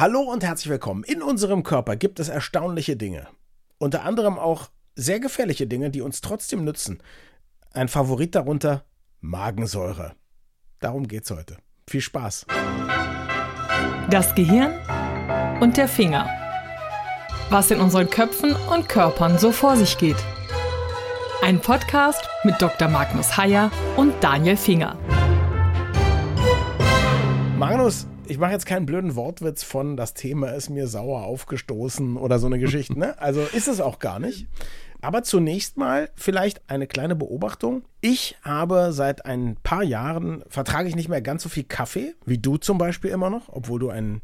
Hallo und herzlich willkommen. In unserem Körper gibt es erstaunliche Dinge. Unter anderem auch sehr gefährliche Dinge, die uns trotzdem nützen. Ein Favorit darunter Magensäure. Darum geht's heute. Viel Spaß. Das Gehirn und der Finger. Was in unseren Köpfen und Körpern so vor sich geht. Ein Podcast mit Dr. Magnus Heyer und Daniel Finger. Magnus, ich mache jetzt keinen blöden Wortwitz von, das Thema ist mir sauer aufgestoßen oder so eine Geschichte. Ne? Also ist es auch gar nicht. Aber zunächst mal vielleicht eine kleine Beobachtung. Ich habe seit ein paar Jahren, vertrage ich nicht mehr ganz so viel Kaffee, wie du zum Beispiel immer noch, obwohl du ein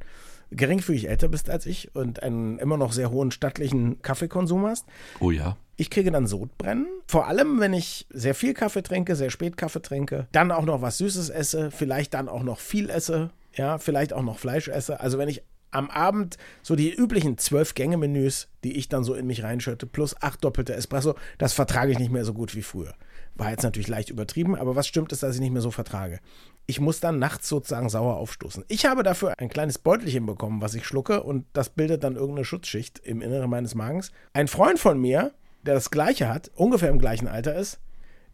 geringfügig älter bist als ich und einen immer noch sehr hohen stattlichen Kaffeekonsum hast. Oh ja. Ich kriege dann Sodbrennen. Vor allem, wenn ich sehr viel Kaffee trinke, sehr spät Kaffee trinke, dann auch noch was Süßes esse, vielleicht dann auch noch viel esse, ja, vielleicht auch noch Fleisch esse. Also wenn ich am Abend so die üblichen zwölf Gänge-Menüs, die ich dann so in mich reinschütte, plus acht doppelte Espresso, das vertrage ich nicht mehr so gut wie früher. War jetzt natürlich leicht übertrieben, aber was stimmt ist, dass ich nicht mehr so vertrage? Ich muss dann nachts sozusagen sauer aufstoßen. Ich habe dafür ein kleines Beutelchen bekommen, was ich schlucke und das bildet dann irgendeine Schutzschicht im Inneren meines Magens. Ein Freund von mir, der das gleiche hat, ungefähr im gleichen Alter ist,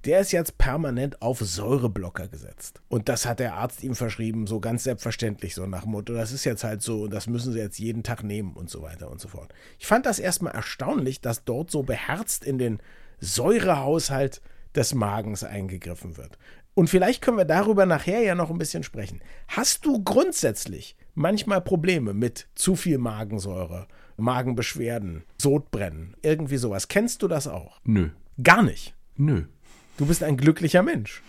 der ist jetzt permanent auf Säureblocker gesetzt. Und das hat der Arzt ihm verschrieben, so ganz selbstverständlich, so nach dem Motto, das ist jetzt halt so und das müssen sie jetzt jeden Tag nehmen und so weiter und so fort. Ich fand das erstmal erstaunlich, dass dort so beherzt in den Säurehaushalt des Magens eingegriffen wird. Und vielleicht können wir darüber nachher ja noch ein bisschen sprechen. Hast du grundsätzlich manchmal Probleme mit zu viel Magensäure, Magenbeschwerden, Sodbrennen, irgendwie sowas? Kennst du das auch? Nö. Gar nicht. Nö. Du bist ein glücklicher Mensch.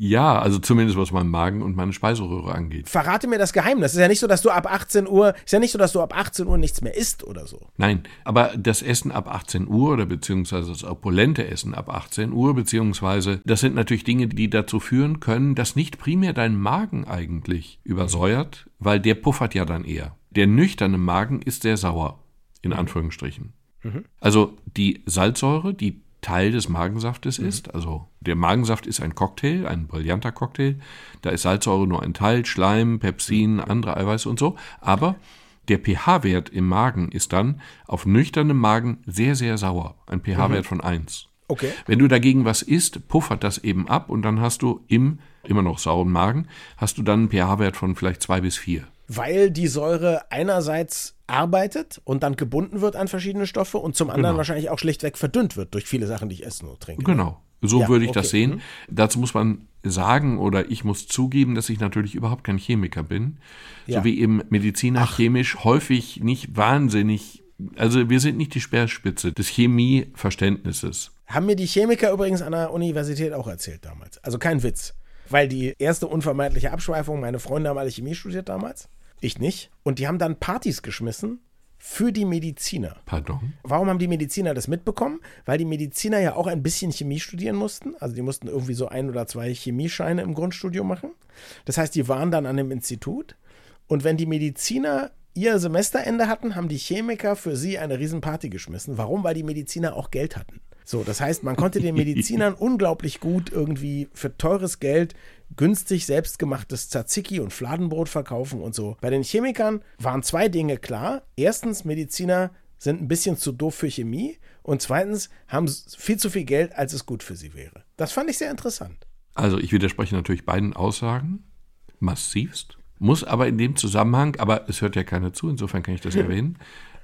Ja, also zumindest was meinen Magen und meine Speiseröhre angeht. Verrate mir das Geheimnis. Es ist ja nicht so, dass du ab 18 Uhr, ist ja nicht so, dass du ab 18 Uhr nichts mehr isst oder so. Nein, aber das Essen ab 18 Uhr oder beziehungsweise das opulente Essen ab 18 Uhr, beziehungsweise das sind natürlich Dinge, die dazu führen können, dass nicht primär dein Magen eigentlich übersäuert, weil der puffert ja dann eher. Der nüchterne Magen ist sehr sauer, in Anführungsstrichen. Mhm. Also die Salzsäure, die Teil des Magensaftes mhm. ist. Also der Magensaft ist ein Cocktail, ein brillanter Cocktail. Da ist Salzsäure nur ein Teil, Schleim, Pepsin, andere Eiweiße und so. Aber der pH-Wert im Magen ist dann auf nüchternem Magen sehr, sehr sauer. Ein pH-Wert mhm. von 1. Okay. Wenn du dagegen was isst, puffert das eben ab und dann hast du im immer noch sauren Magen, hast du dann einen pH-Wert von vielleicht 2 bis 4 weil die Säure einerseits arbeitet und dann gebunden wird an verschiedene Stoffe und zum anderen genau. wahrscheinlich auch schlichtweg verdünnt wird durch viele Sachen, die ich esse und trinke. Genau. So ja, würde ich okay. das sehen. Mhm. Dazu muss man sagen oder ich muss zugeben, dass ich natürlich überhaupt kein Chemiker bin. Ja. So wie eben Mediziner Ach. chemisch häufig nicht wahnsinnig, also wir sind nicht die Speerspitze des Chemieverständnisses. Haben mir die Chemiker übrigens an der Universität auch erzählt damals. Also kein Witz. Weil die erste unvermeidliche Abschweifung, meine Freunde haben alle Chemie studiert damals. Ich nicht. Und die haben dann Partys geschmissen für die Mediziner. Pardon? Warum haben die Mediziner das mitbekommen? Weil die Mediziner ja auch ein bisschen Chemie studieren mussten. Also die mussten irgendwie so ein oder zwei Chemiescheine im Grundstudium machen. Das heißt, die waren dann an dem Institut. Und wenn die Mediziner ihr Semesterende hatten, haben die Chemiker für sie eine Riesenparty geschmissen. Warum? Weil die Mediziner auch Geld hatten. So, das heißt, man konnte den Medizinern unglaublich gut irgendwie für teures Geld günstig selbstgemachtes Tzatziki und Fladenbrot verkaufen und so. Bei den Chemikern waren zwei Dinge klar. Erstens, Mediziner sind ein bisschen zu doof für Chemie und zweitens haben viel zu viel Geld, als es gut für sie wäre. Das fand ich sehr interessant. Also ich widerspreche natürlich beiden Aussagen massivst, muss aber in dem Zusammenhang, aber es hört ja keiner zu, insofern kann ich das erwähnen,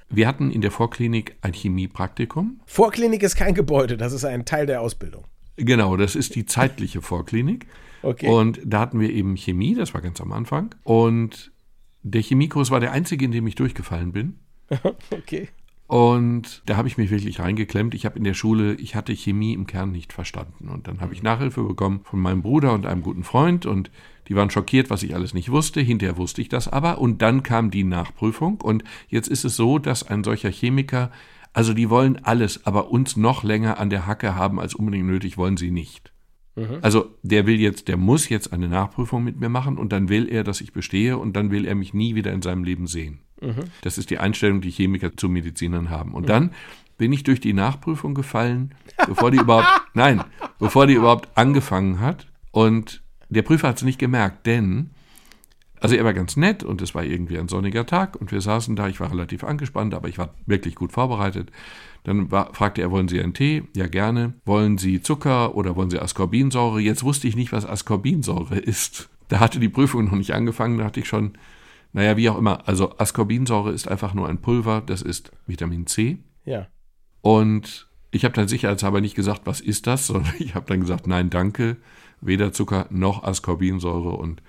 wir hatten in der Vorklinik ein Chemiepraktikum. Vorklinik ist kein Gebäude, das ist ein Teil der Ausbildung. Genau, das ist die zeitliche Vorklinik. Okay. Und da hatten wir eben Chemie, das war ganz am Anfang. Und der Chemiekurs war der einzige, in dem ich durchgefallen bin. okay. Und da habe ich mich wirklich reingeklemmt. Ich habe in der Schule, ich hatte Chemie im Kern nicht verstanden. Und dann habe ich Nachhilfe bekommen von meinem Bruder und einem guten Freund. Und die waren schockiert, was ich alles nicht wusste. Hinterher wusste ich das aber. Und dann kam die Nachprüfung. Und jetzt ist es so, dass ein solcher Chemiker, also die wollen alles, aber uns noch länger an der Hacke haben als unbedingt nötig, wollen sie nicht. Mhm. Also der will jetzt, der muss jetzt eine Nachprüfung mit mir machen und dann will er, dass ich bestehe und dann will er mich nie wieder in seinem Leben sehen. Mhm. Das ist die Einstellung, die Chemiker zu Medizinern haben. Und mhm. dann bin ich durch die Nachprüfung gefallen, bevor die überhaupt, nein, bevor die überhaupt angefangen hat. Und der Prüfer hat es nicht gemerkt, denn Also er war ganz nett und es war irgendwie ein sonniger Tag und wir saßen da. Ich war relativ angespannt, aber ich war wirklich gut vorbereitet. Dann war, fragte er, wollen Sie einen Tee? Ja, gerne. Wollen Sie Zucker oder wollen Sie Ascorbinsäure? Jetzt wusste ich nicht, was Ascorbinsäure ist. Da hatte die Prüfung noch nicht angefangen, da hatte ich schon, naja, wie auch immer. Also Ascorbinsäure ist einfach nur ein Pulver, das ist Vitamin C. Ja. Und ich habe dann sicherheitshalber nicht gesagt, was ist das, sondern ich habe dann gesagt, nein, danke, weder Zucker noch Ascorbinsäure und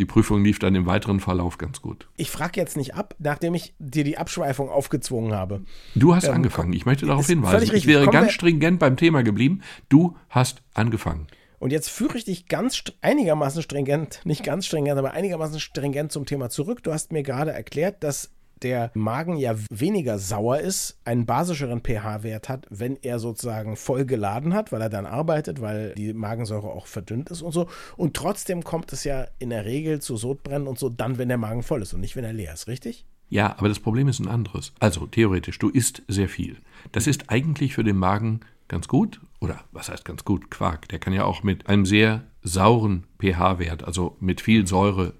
die Prüfung lief dann im weiteren Verlauf ganz gut. Ich frage jetzt nicht ab, nachdem ich dir die Abschweifung aufgezwungen habe. Du hast ähm, angefangen. Ich möchte darauf hinweisen. Ich wäre ganz stringent beim Thema geblieben. Du hast angefangen. Und jetzt führe ich dich ganz einigermaßen stringent, nicht ganz stringent, aber einigermaßen stringent zum Thema zurück. Du hast mir gerade erklärt, dass der Magen ja weniger sauer ist, einen basischeren pH-Wert hat, wenn er sozusagen voll geladen hat, weil er dann arbeitet, weil die Magensäure auch verdünnt ist und so. Und trotzdem kommt es ja in der Regel zu Sodbrennen und so dann, wenn der Magen voll ist und nicht, wenn er leer ist, richtig? Ja, aber das Problem ist ein anderes. Also theoretisch, du isst sehr viel. Das ist eigentlich für den Magen ganz gut. Oder was heißt ganz gut? Quark. Der kann ja auch mit einem sehr sauren pH-Wert, also mit viel Säure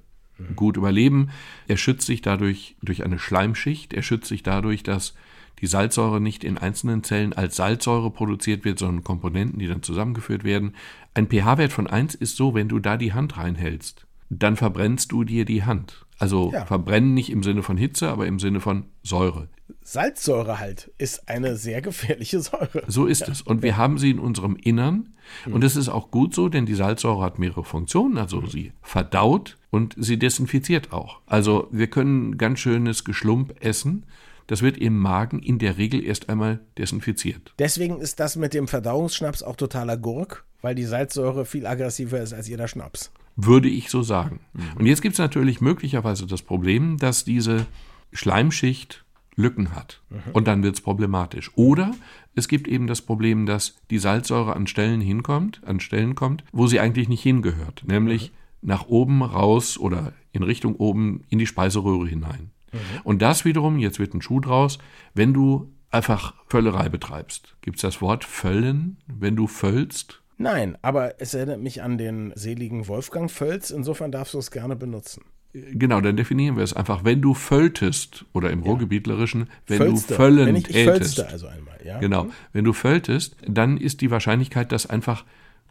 gut überleben. Er schützt sich dadurch durch eine Schleimschicht. Er schützt sich dadurch, dass die Salzsäure nicht in einzelnen Zellen als Salzsäure produziert wird, sondern Komponenten, die dann zusammengeführt werden. Ein pH-Wert von 1 ist so, wenn du da die Hand reinhältst, dann verbrennst du dir die Hand. Also ja. verbrennen nicht im Sinne von Hitze, aber im Sinne von Säure. Salzsäure halt ist eine sehr gefährliche Säure. So ist ja. es. Und wir haben sie in unserem Innern. Mhm. Und es ist auch gut so, denn die Salzsäure hat mehrere Funktionen. Also mhm. sie verdaut und sie desinfiziert auch. Also wir können ganz schönes Geschlump essen. Das wird im Magen in der Regel erst einmal desinfiziert. Deswegen ist das mit dem Verdauungsschnaps auch totaler Gurk, weil die Salzsäure viel aggressiver ist als jeder Schnaps würde ich so sagen. Und jetzt gibt es natürlich möglicherweise das Problem, dass diese Schleimschicht Lücken hat. Mhm. Und dann wird es problematisch. Oder es gibt eben das Problem, dass die Salzsäure an Stellen hinkommt, an Stellen kommt, wo sie eigentlich nicht hingehört. Nämlich mhm. nach oben raus oder in Richtung oben in die Speiseröhre hinein. Mhm. Und das wiederum, jetzt wird ein Schuh draus, wenn du einfach Völlerei betreibst. Gibt es das Wort Völlen, wenn du völlst? Nein, aber es erinnert mich an den seligen Wolfgang Völz. Insofern darfst du es gerne benutzen. Genau, dann definieren wir es einfach. Wenn du völtest, oder im ja. Ruhrgebietlerischen, wenn Völste. du völlen wenn ich, ich tältest. also einmal, ja. Genau. Mhm. Wenn du völtest, dann ist die Wahrscheinlichkeit, dass einfach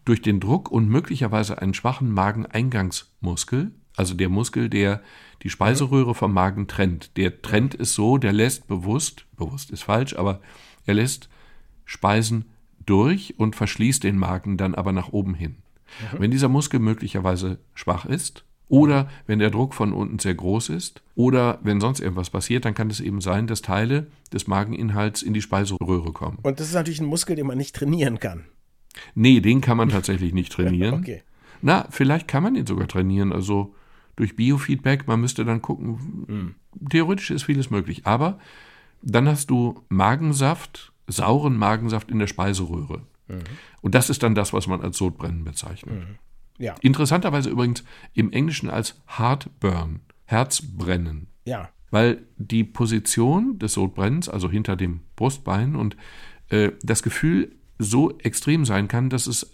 durch den Druck und möglicherweise einen schwachen Mageneingangsmuskel, also der Muskel, der die Speiseröhre vom Magen trennt, der trennt es so, der lässt bewusst, bewusst ist falsch, aber er lässt Speisen durch und verschließt den Magen dann aber nach oben hin. Mhm. Wenn dieser Muskel möglicherweise schwach ist, oder wenn der Druck von unten sehr groß ist, oder wenn sonst irgendwas passiert, dann kann es eben sein, dass Teile des Mageninhalts in die Speiseröhre kommen. Und das ist natürlich ein Muskel, den man nicht trainieren kann. Nee, den kann man tatsächlich nicht trainieren. okay. Na, vielleicht kann man ihn sogar trainieren, also durch Biofeedback, man müsste dann gucken, mhm. theoretisch ist vieles möglich, aber dann hast du Magensaft, sauren Magensaft in der Speiseröhre. Mhm. Und das ist dann das, was man als Sodbrennen bezeichnet. Mhm. Ja. Interessanterweise übrigens im Englischen als Heartburn, Herzbrennen. Ja. Weil die Position des Sodbrennens, also hinter dem Brustbein und äh, das Gefühl so extrem sein kann, dass es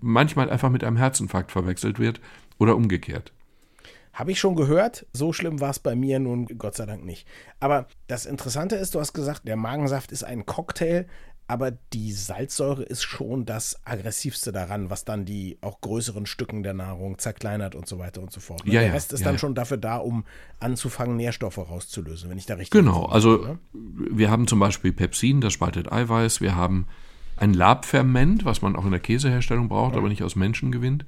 manchmal einfach mit einem Herzinfarkt verwechselt wird oder umgekehrt. Habe ich schon gehört. So schlimm war es bei mir nun Gott sei Dank nicht. Aber das Interessante ist, du hast gesagt, der Magensaft ist ein Cocktail, aber die Salzsäure ist schon das aggressivste daran, was dann die auch größeren Stücken der Nahrung zerkleinert und so weiter und so fort. Ne? Ja, der Rest ja, ist ja, dann schon dafür da, um anzufangen, Nährstoffe rauszulösen, wenn ich da richtig. Genau, also ne? wir haben zum Beispiel Pepsin, das spaltet Eiweiß, wir haben ein Labferment, was man auch in der Käseherstellung braucht, ja. aber nicht aus Menschen gewinnt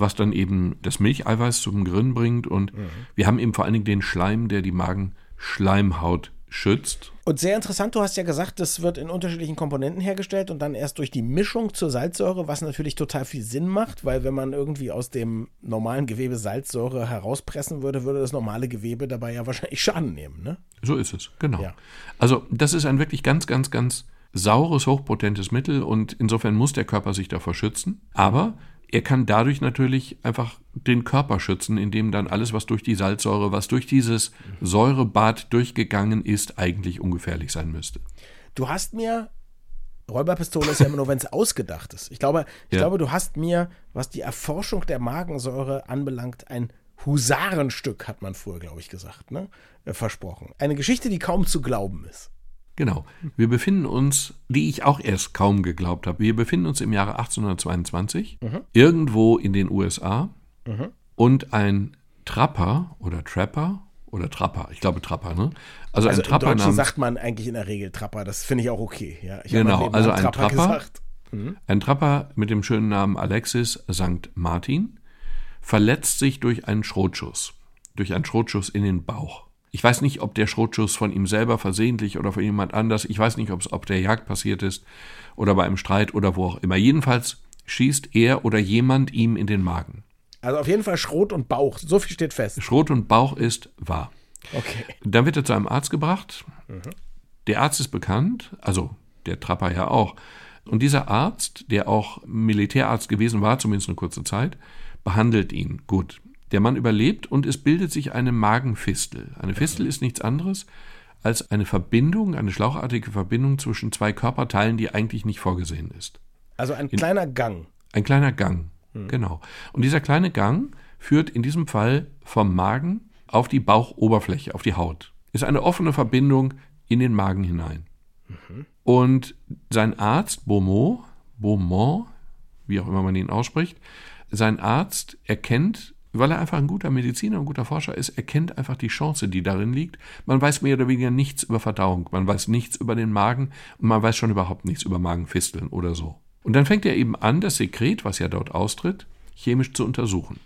was dann eben das Milcheiweiß zum Grillen bringt. Und mhm. wir haben eben vor allen Dingen den Schleim, der die Magenschleimhaut schützt. Und sehr interessant, du hast ja gesagt, das wird in unterschiedlichen Komponenten hergestellt und dann erst durch die Mischung zur Salzsäure, was natürlich total viel Sinn macht, weil wenn man irgendwie aus dem normalen Gewebe Salzsäure herauspressen würde, würde das normale Gewebe dabei ja wahrscheinlich Schaden nehmen, ne? So ist es, genau. Ja. Also das ist ein wirklich ganz, ganz, ganz saures, hochpotentes Mittel und insofern muss der Körper sich davor schützen. Aber er kann dadurch natürlich einfach den Körper schützen, indem dann alles, was durch die Salzsäure, was durch dieses Säurebad durchgegangen ist, eigentlich ungefährlich sein müsste. Du hast mir Räuberpistole ist ja immer nur, wenn es ausgedacht ist. Ich glaube, ich ja. glaube, du hast mir, was die Erforschung der Magensäure anbelangt, ein Husarenstück, hat man früher, glaube ich, gesagt, ne? Äh, versprochen. Eine Geschichte, die kaum zu glauben ist. Genau. Wir befinden uns, die ich auch erst kaum geglaubt habe, wir befinden uns im Jahre 1822, irgendwo in den USA und ein Trapper oder Trapper oder Trapper, ich glaube Trapper, ne? Also, Also ein im Trapper Deutschen namens, sagt man eigentlich in der Regel Trapper. Das finde ich auch okay. Ja, ich Genau, also ein Trapper. gesagt. ein Trapper mit dem schönen Namen Alexis St. Martin, verletzt sich durch einen Schrotschuss, durch einen Schrotschuss in den Bauch. Ich weiß nicht, ob der Schrotschuss von ihm selber versehentlich oder von jemand anders, ich weiß nicht, ob es auf der Jagd passiert ist oder bei einem Streit oder wo auch immer. Jedenfalls schießt er oder jemand ihm in den Magen. Also auf jeden Fall Schrot und Bauch. So viel steht fest. Schrot und Bauch ist wahr. Okay. Dann wird er zu einem Arzt gebracht. Der Arzt ist bekannt, also der Trapper ja auch. Und dieser Arzt, der auch Militärarzt gewesen war, zumindest eine kurze Zeit, behandelt ihn gut. Der Mann überlebt und es bildet sich eine Magenfistel. Eine Fistel ist nichts anderes als eine Verbindung, eine schlauchartige Verbindung zwischen zwei Körperteilen, die eigentlich nicht vorgesehen ist. Also ein kleiner Gang. Ein kleiner Gang, genau. Und dieser kleine Gang führt in diesem Fall vom Magen auf die Bauchoberfläche, auf die Haut. Ist eine offene Verbindung in den Magen hinein. Und sein Arzt, Beaumont, Beaumont, wie auch immer man ihn ausspricht, sein Arzt erkennt, weil er einfach ein guter Mediziner, ein guter Forscher ist, erkennt einfach die Chance, die darin liegt. Man weiß mehr oder weniger nichts über Verdauung, man weiß nichts über den Magen und man weiß schon überhaupt nichts über Magenfisteln oder so. Und dann fängt er eben an, das Sekret, was ja dort austritt, chemisch zu untersuchen.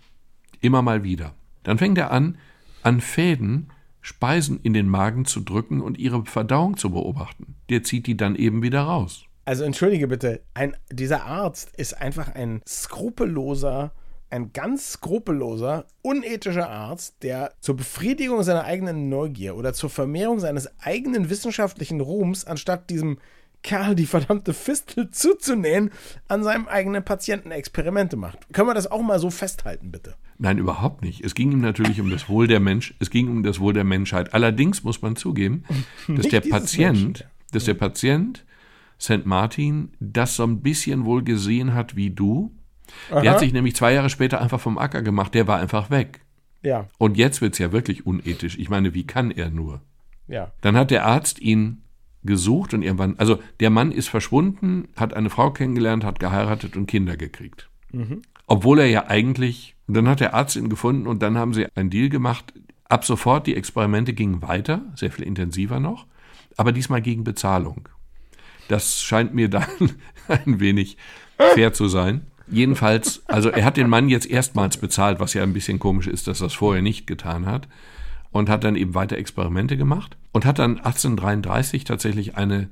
Immer mal wieder. Dann fängt er an, an Fäden Speisen in den Magen zu drücken und ihre Verdauung zu beobachten. Der zieht die dann eben wieder raus. Also entschuldige bitte, ein, dieser Arzt ist einfach ein skrupelloser, ein ganz skrupelloser, unethischer Arzt, der zur Befriedigung seiner eigenen Neugier oder zur Vermehrung seines eigenen wissenschaftlichen Ruhms, anstatt diesem Kerl die verdammte Fistel zuzunähen, an seinem eigenen Patienten Experimente macht. Können wir das auch mal so festhalten, bitte? Nein, überhaupt nicht. Es ging ihm natürlich um das Wohl der Mensch, es ging um das Wohl der Menschheit. Allerdings muss man zugeben, dass der Patient, Menschen, dass der Patient St. Martin das so ein bisschen wohl gesehen hat wie du. Der hat sich nämlich zwei Jahre später einfach vom Acker gemacht, der war einfach weg. Ja, Und jetzt wird's ja wirklich unethisch. Ich meine, wie kann er nur? ja. Dann hat der Arzt ihn gesucht und irgendwann, also der Mann ist verschwunden, hat eine Frau kennengelernt, hat geheiratet und Kinder gekriegt. Obwohl er ja eigentlich, und dann hat der Arzt ihn gefunden und dann haben sie einen Deal gemacht. Ab sofort, die Experimente gingen weiter, sehr viel intensiver noch, aber diesmal gegen Bezahlung. Das scheint mir dann ein wenig fair zu sein. Jedenfalls, also er hat den Mann jetzt erstmals bezahlt, was ja ein bisschen komisch ist, dass er das vorher nicht getan hat. Und hat dann eben weiter Experimente gemacht und hat dann 1833 tatsächlich eine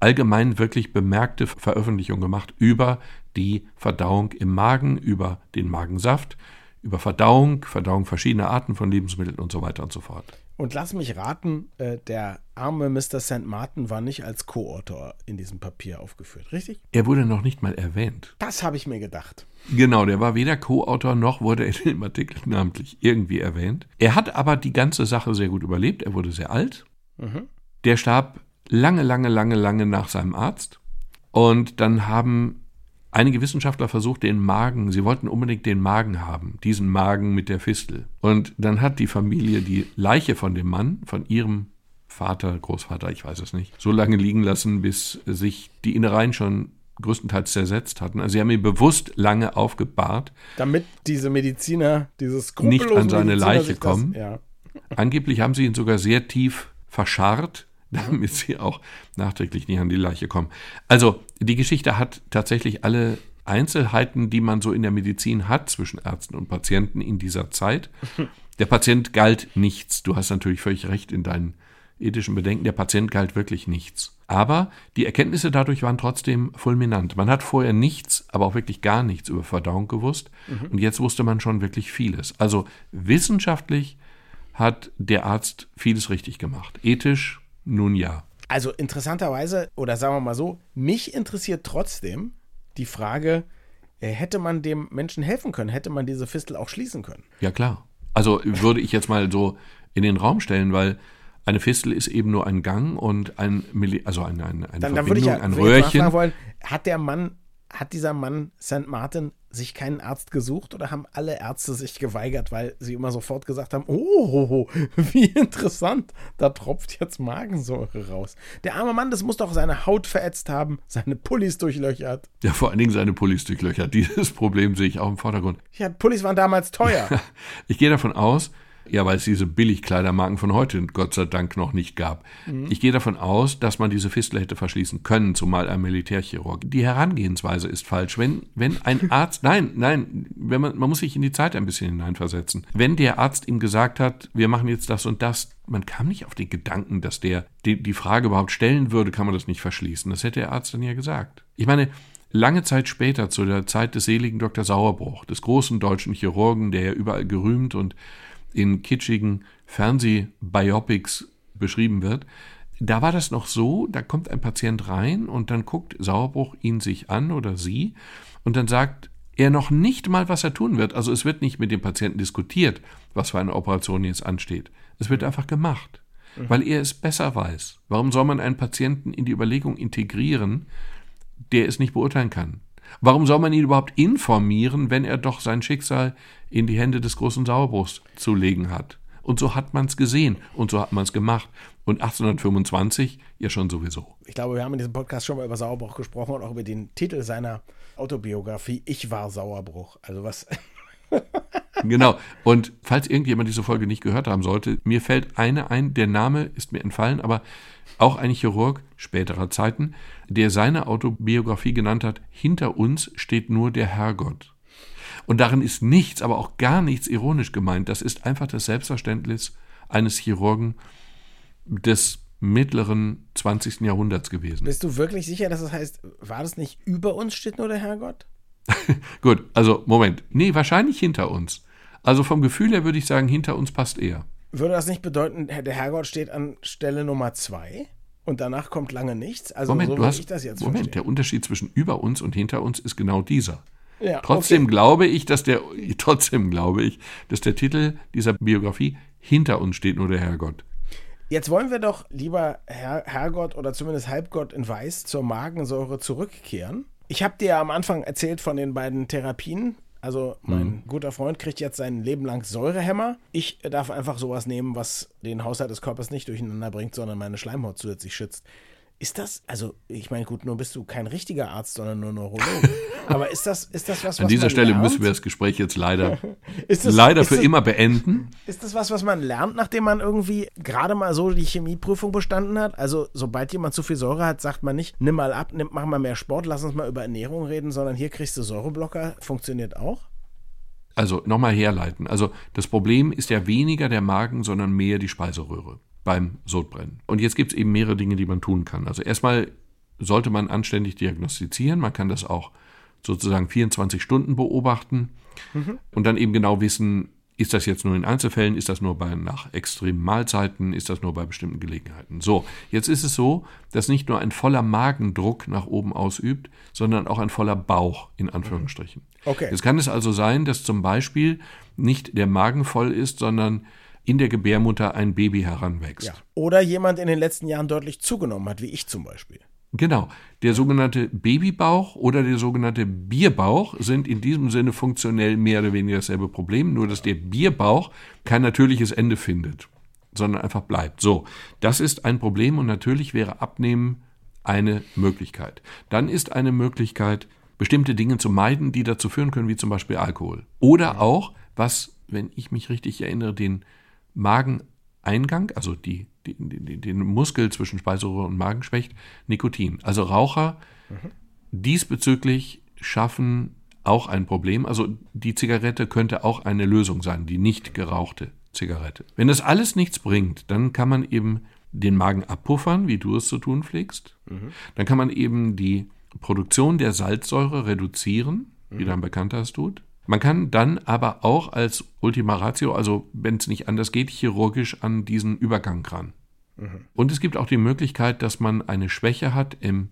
allgemein wirklich bemerkte Veröffentlichung gemacht über die Verdauung im Magen, über den Magensaft, über Verdauung, Verdauung verschiedener Arten von Lebensmitteln und so weiter und so fort. Und lass mich raten, äh, der arme Mr. St. Martin war nicht als Co-Autor in diesem Papier aufgeführt, richtig? Er wurde noch nicht mal erwähnt. Das habe ich mir gedacht. Genau, der war weder Co-Autor noch wurde er in dem Artikel namentlich irgendwie erwähnt. Er hat aber die ganze Sache sehr gut überlebt. Er wurde sehr alt. Der starb lange, lange, lange, lange nach seinem Arzt. Und dann haben einige Wissenschaftler versucht, den Magen, sie wollten unbedingt den Magen haben, diesen Magen mit der Fistel. Und dann hat die Familie die Leiche von dem Mann, von ihrem Vater, Großvater, ich weiß es nicht, so lange liegen lassen, bis sich die Innereien schon größtenteils zersetzt hatten. Also sie haben ihn bewusst lange aufgebahrt. Damit diese Mediziner, dieses Nicht an seine Mediziner Leiche kommen. Das, ja. Angeblich haben sie ihn sogar sehr tief verscharrt, damit sie auch nachträglich nicht an die Leiche kommen. Also die Geschichte hat tatsächlich alle Einzelheiten, die man so in der Medizin hat zwischen Ärzten und Patienten in dieser Zeit. Der Patient galt nichts. Du hast natürlich völlig recht in deinen ethischen Bedenken. Der Patient galt wirklich nichts. Aber die Erkenntnisse dadurch waren trotzdem fulminant. Man hat vorher nichts, aber auch wirklich gar nichts über Verdauung gewusst. Und jetzt wusste man schon wirklich vieles. Also wissenschaftlich hat der Arzt vieles richtig gemacht. Ethisch, nun ja. Also interessanterweise, oder sagen wir mal so, mich interessiert trotzdem die Frage, äh, hätte man dem Menschen helfen können? Hätte man diese Fistel auch schließen können? Ja, klar. Also würde ich jetzt mal so in den Raum stellen, weil eine Fistel ist eben nur ein Gang und ein, Milli also eine, eine, eine Dann, dann würde Verbindung, ich ja ein Röhrchen. wollen, hat der Mann hat dieser Mann St. Martin sich keinen Arzt gesucht oder haben alle Ärzte sich geweigert, weil sie immer sofort gesagt haben, oh, wie interessant, da tropft jetzt Magensäure raus. Der arme Mann, das muss doch seine Haut verätzt haben, seine Pullis durchlöchert. Ja, vor allen Dingen seine Pullis durchlöchert. Dieses Problem sehe ich auch im Vordergrund. Ja, Pullis waren damals teuer. ich gehe davon aus, ja, weil es diese Billigkleidermarken von heute Gott sei Dank noch nicht gab. Mhm. Ich gehe davon aus, dass man diese Fistel hätte verschließen können, zumal ein Militärchirurg. Die Herangehensweise ist falsch. Wenn, wenn ein Arzt, nein, nein, wenn man, man muss sich in die Zeit ein bisschen hineinversetzen. Wenn der Arzt ihm gesagt hat, wir machen jetzt das und das, man kam nicht auf den Gedanken, dass der die, die Frage überhaupt stellen würde, kann man das nicht verschließen. Das hätte der Arzt dann ja gesagt. Ich meine, Lange Zeit später, zu der Zeit des seligen Dr. Sauerbruch, des großen deutschen Chirurgen, der ja überall gerühmt und in kitschigen Fernsehbiopics beschrieben wird, da war das noch so, da kommt ein Patient rein und dann guckt Sauerbruch ihn sich an oder sie und dann sagt er noch nicht mal, was er tun wird. Also es wird nicht mit dem Patienten diskutiert, was für eine Operation jetzt ansteht. Es wird einfach gemacht, mhm. weil er es besser weiß. Warum soll man einen Patienten in die Überlegung integrieren, der es nicht beurteilen kann? Warum soll man ihn überhaupt informieren, wenn er doch sein Schicksal in die Hände des großen Sauerbruchs zu legen hat? Und so hat man es gesehen und so hat man es gemacht. Und 1825 ja schon sowieso. Ich glaube, wir haben in diesem Podcast schon mal über Sauerbruch gesprochen und auch über den Titel seiner Autobiografie Ich war Sauerbruch. Also was. Genau. Und falls irgendjemand diese Folge nicht gehört haben sollte, mir fällt eine ein, der Name ist mir entfallen, aber auch ein Chirurg späterer Zeiten, der seine Autobiografie genannt hat, Hinter uns steht nur der Herrgott. Und darin ist nichts, aber auch gar nichts ironisch gemeint. Das ist einfach das Selbstverständnis eines Chirurgen des mittleren 20. Jahrhunderts gewesen. Bist du wirklich sicher, dass das heißt, war das nicht über uns steht nur der Herrgott? Gut, also Moment. Nee, wahrscheinlich hinter uns. Also vom Gefühl her würde ich sagen, hinter uns passt er. Würde das nicht bedeuten, der Herrgott steht an Stelle Nummer zwei und danach kommt lange nichts? Also Moment, so du hast, Moment, verstehen. der Unterschied zwischen über uns und hinter uns ist genau dieser. Ja, trotzdem okay. glaube ich, dass der trotzdem glaube ich, dass der Titel dieser Biografie hinter uns steht nur der Herrgott. Jetzt wollen wir doch lieber Herr, Herrgott oder zumindest Halbgott in Weiß zur Magensäure zurückkehren. Ich habe dir am Anfang erzählt von den beiden Therapien, also mein mhm. guter Freund kriegt jetzt sein Leben lang Säurehämmer. Ich darf einfach sowas nehmen, was den Haushalt des Körpers nicht durcheinander bringt, sondern meine Schleimhaut zusätzlich schützt. Ist das, also ich meine, gut, nur bist du kein richtiger Arzt, sondern nur Neurologe. Aber ist das, ist das was, was An dieser Stelle lernt? müssen wir das Gespräch jetzt leider, das, leider für das, immer beenden. Ist das was, was man lernt, nachdem man irgendwie gerade mal so die Chemieprüfung bestanden hat? Also sobald jemand zu viel Säure hat, sagt man nicht, nimm mal ab, nimm, mach mal mehr Sport, lass uns mal über Ernährung reden, sondern hier kriegst du Säureblocker. Funktioniert auch? Also nochmal herleiten. Also das Problem ist ja weniger der Magen, sondern mehr die Speiseröhre beim Sodbrennen. Und jetzt gibt es eben mehrere Dinge, die man tun kann. Also erstmal sollte man anständig diagnostizieren. Man kann das auch sozusagen 24 Stunden beobachten mhm. und dann eben genau wissen, ist das jetzt nur in Einzelfällen, ist das nur bei nach extremen Mahlzeiten, ist das nur bei bestimmten Gelegenheiten. So, jetzt ist es so, dass nicht nur ein voller Magendruck nach oben ausübt, sondern auch ein voller Bauch in Anführungsstrichen. Okay. Jetzt kann es also sein, dass zum Beispiel nicht der Magen voll ist, sondern in der Gebärmutter ein Baby heranwächst. Ja. Oder jemand in den letzten Jahren deutlich zugenommen hat, wie ich zum Beispiel. Genau. Der sogenannte Babybauch oder der sogenannte Bierbauch sind in diesem Sinne funktionell mehr oder weniger dasselbe Problem, nur dass der Bierbauch kein natürliches Ende findet, sondern einfach bleibt. So, das ist ein Problem und natürlich wäre Abnehmen eine Möglichkeit. Dann ist eine Möglichkeit, bestimmte Dinge zu meiden, die dazu führen können, wie zum Beispiel Alkohol. Oder auch, was, wenn ich mich richtig erinnere, den Mageneingang, also die, die, die, den Muskel zwischen Speiseröhre und Magen schwächt, Nikotin. Also Raucher mhm. diesbezüglich schaffen auch ein Problem. Also die Zigarette könnte auch eine Lösung sein, die nicht gerauchte Zigarette. Wenn das alles nichts bringt, dann kann man eben den Magen abpuffern, wie du es zu tun pflegst. Mhm. Dann kann man eben die Produktion der Salzsäure reduzieren, wie mhm. dein Bekannter es tut. Man kann dann aber auch als Ultima Ratio, also wenn es nicht anders geht, chirurgisch an diesen Übergang ran. Mhm. Und es gibt auch die Möglichkeit, dass man eine Schwäche hat im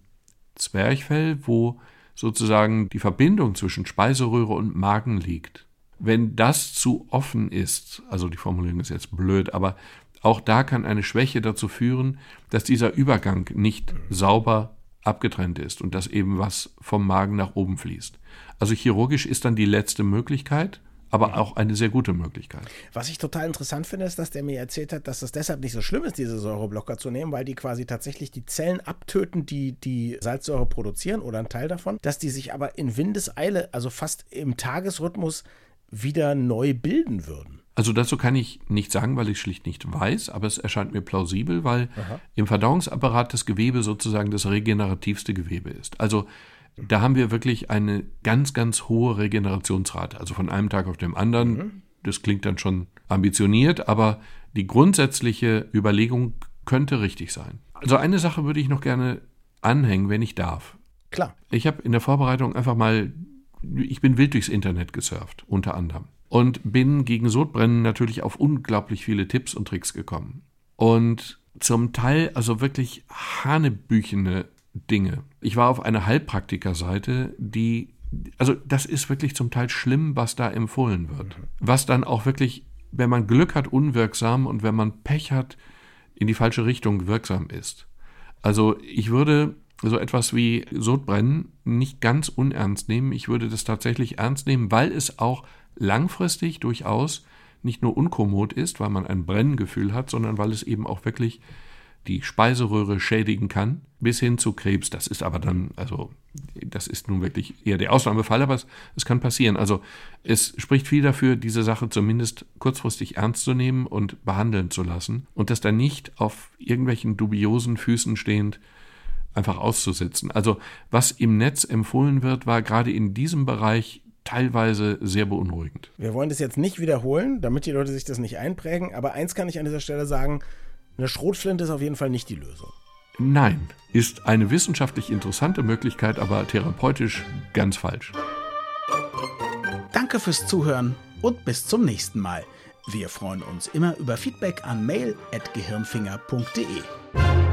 Zwerchfell, wo sozusagen die Verbindung zwischen Speiseröhre und Magen liegt. Wenn das zu offen ist, also die Formulierung ist jetzt blöd, aber auch da kann eine Schwäche dazu führen, dass dieser Übergang nicht sauber abgetrennt ist und dass eben was vom Magen nach oben fließt. Also chirurgisch ist dann die letzte Möglichkeit, aber auch eine sehr gute Möglichkeit. Was ich total interessant finde, ist, dass der mir erzählt hat, dass es deshalb nicht so schlimm ist, diese Säureblocker zu nehmen, weil die quasi tatsächlich die Zellen abtöten, die die Salzsäure produzieren oder ein Teil davon, dass die sich aber in Windeseile, also fast im Tagesrhythmus, wieder neu bilden würden. Also dazu kann ich nicht sagen, weil ich schlicht nicht weiß, aber es erscheint mir plausibel, weil Aha. im Verdauungsapparat das Gewebe sozusagen das regenerativste Gewebe ist. Also da haben wir wirklich eine ganz, ganz hohe Regenerationsrate. Also von einem Tag auf den anderen. Mhm. Das klingt dann schon ambitioniert, aber die grundsätzliche Überlegung könnte richtig sein. Also eine Sache würde ich noch gerne anhängen, wenn ich darf. Klar. Ich habe in der Vorbereitung einfach mal, ich bin wild durchs Internet gesurft, unter anderem. Und bin gegen Sodbrennen natürlich auf unglaublich viele Tipps und Tricks gekommen. Und zum Teil also wirklich hanebüchene Dinge. Ich war auf einer Heilpraktikerseite, die, also das ist wirklich zum Teil schlimm, was da empfohlen wird. Was dann auch wirklich, wenn man Glück hat, unwirksam und wenn man Pech hat, in die falsche Richtung wirksam ist. Also ich würde so etwas wie Sodbrennen nicht ganz unernst nehmen. Ich würde das tatsächlich ernst nehmen, weil es auch langfristig durchaus nicht nur unkommod ist, weil man ein Brenngefühl hat, sondern weil es eben auch wirklich die Speiseröhre schädigen kann, bis hin zu Krebs. Das ist aber dann, also das ist nun wirklich eher der Ausnahmefall, aber es, es kann passieren. Also es spricht viel dafür, diese Sache zumindest kurzfristig ernst zu nehmen und behandeln zu lassen und das dann nicht auf irgendwelchen dubiosen Füßen stehend einfach auszusetzen. Also was im Netz empfohlen wird, war gerade in diesem Bereich teilweise sehr beunruhigend. Wir wollen das jetzt nicht wiederholen, damit die Leute sich das nicht einprägen, aber eins kann ich an dieser Stelle sagen, eine Schrotflinte ist auf jeden Fall nicht die Lösung. Nein, ist eine wissenschaftlich interessante Möglichkeit, aber therapeutisch ganz falsch. Danke fürs Zuhören und bis zum nächsten Mal. Wir freuen uns immer über Feedback an mail.gehirnfinger.de.